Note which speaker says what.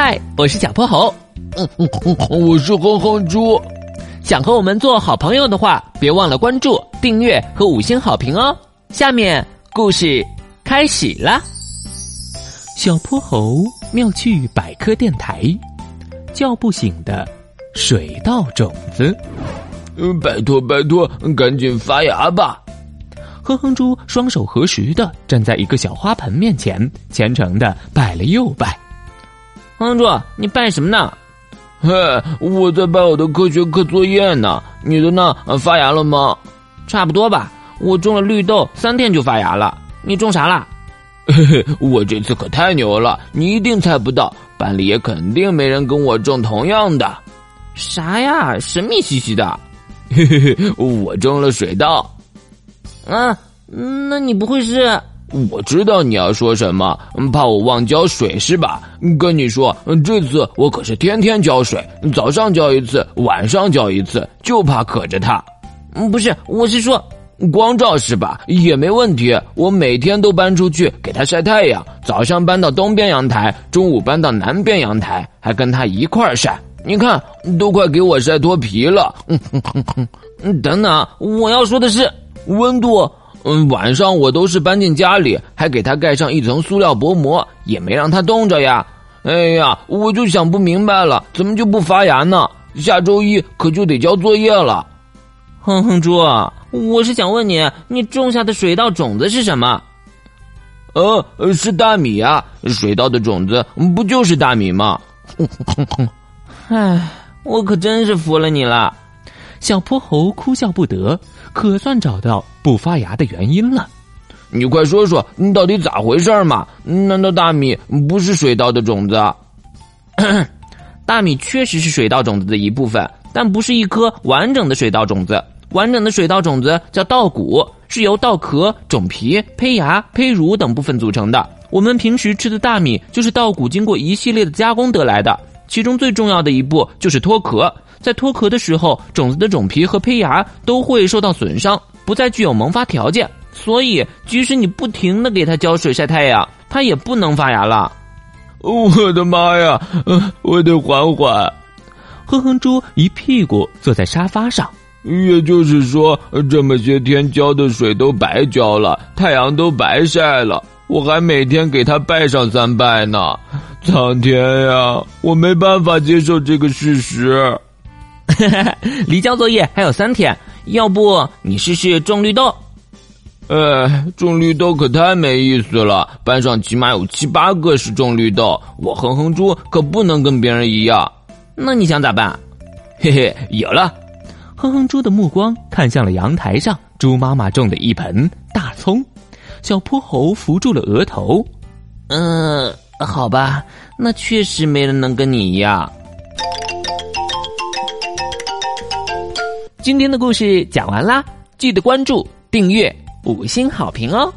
Speaker 1: 嗨，我是小泼猴。
Speaker 2: 嗯嗯嗯，我是哼哼猪。
Speaker 1: 想和我们做好朋友的话，别忘了关注、订阅和五星好评哦。下面故事开始啦。小泼猴妙趣百科电台，叫不醒的水稻种子。
Speaker 2: 嗯，拜托拜托，赶紧发芽吧。
Speaker 1: 哼哼猪双手合十的站在一个小花盆面前，虔诚的拜了又拜。哼哼猪，你拜什么呢？
Speaker 2: 嘿，我在拜我的科学课作业呢。你的呢？发芽了吗？
Speaker 1: 差不多吧。我种了绿豆，三天就发芽了。你种啥了？
Speaker 2: 嘿嘿，我这次可太牛了，你一定猜不到。班里也肯定没人跟我种同样的。
Speaker 1: 啥呀？神秘兮兮的。
Speaker 2: 嘿嘿嘿，我种了水稻。
Speaker 1: 啊，那你不会是？
Speaker 2: 我知道你要说什么，怕我忘浇水是吧？跟你说，这次我可是天天浇水，早上浇一次，晚上浇一次，就怕渴着它。
Speaker 1: 不是，我是说，
Speaker 2: 光照是吧？也没问题，我每天都搬出去给它晒太阳，早上搬到东边阳台，中午搬到南边阳台，还跟它一块晒。你看，都快给我晒脱皮了。嗯哼哼
Speaker 1: 哼，等等，我要说的是
Speaker 2: 温度。嗯，晚上我都是搬进家里，还给它盖上一层塑料薄膜，也没让它冻着呀。哎呀，我就想不明白了，怎么就不发芽呢？下周一可就得交作业了。
Speaker 1: 哼哼猪，我是想问你，你种下的水稻种子是什么？
Speaker 2: 呃，是大米呀。水稻的种子不就是大米吗？哼哼
Speaker 1: 哼，唉，我可真是服了你了。小泼猴哭笑不得，可算找到不发芽的原因了。
Speaker 2: 你快说说，你到底咋回事嘛？难道大米不是水稻的种子？
Speaker 1: 大米确实是水稻种子的一部分，但不是一颗完整的水稻种子。完整的水稻种子叫稻谷，是由稻壳、种皮、胚芽、胚乳等部分组成的。我们平时吃的大米就是稻谷经过一系列的加工得来的，其中最重要的一步就是脱壳。在脱壳的时候，种子的种皮和胚芽都会受到损伤，不再具有萌发条件，所以即使你不停的给它浇水晒太阳，它也不能发芽了。
Speaker 2: 我的妈呀！我得缓缓。
Speaker 1: 哼哼猪一屁股坐在沙发上，
Speaker 2: 也就是说，这么些天浇的水都白浇了，太阳都白晒了，我还每天给他拜上三拜呢。苍天呀，我没办法接受这个事实。
Speaker 1: 离交作业还有三天，要不你试试种绿豆？
Speaker 2: 哎，种绿豆可太没意思了。班上起码有七八个是种绿豆，我哼哼猪可不能跟别人一样。
Speaker 1: 那你想咋办？
Speaker 2: 嘿嘿，有了！
Speaker 1: 哼哼猪的目光看向了阳台上猪妈妈种的一盆大葱。小泼猴扶住了额头。嗯，好吧，那确实没人能跟你一样。今天的故事讲完啦，记得关注、订阅、五星好评哦！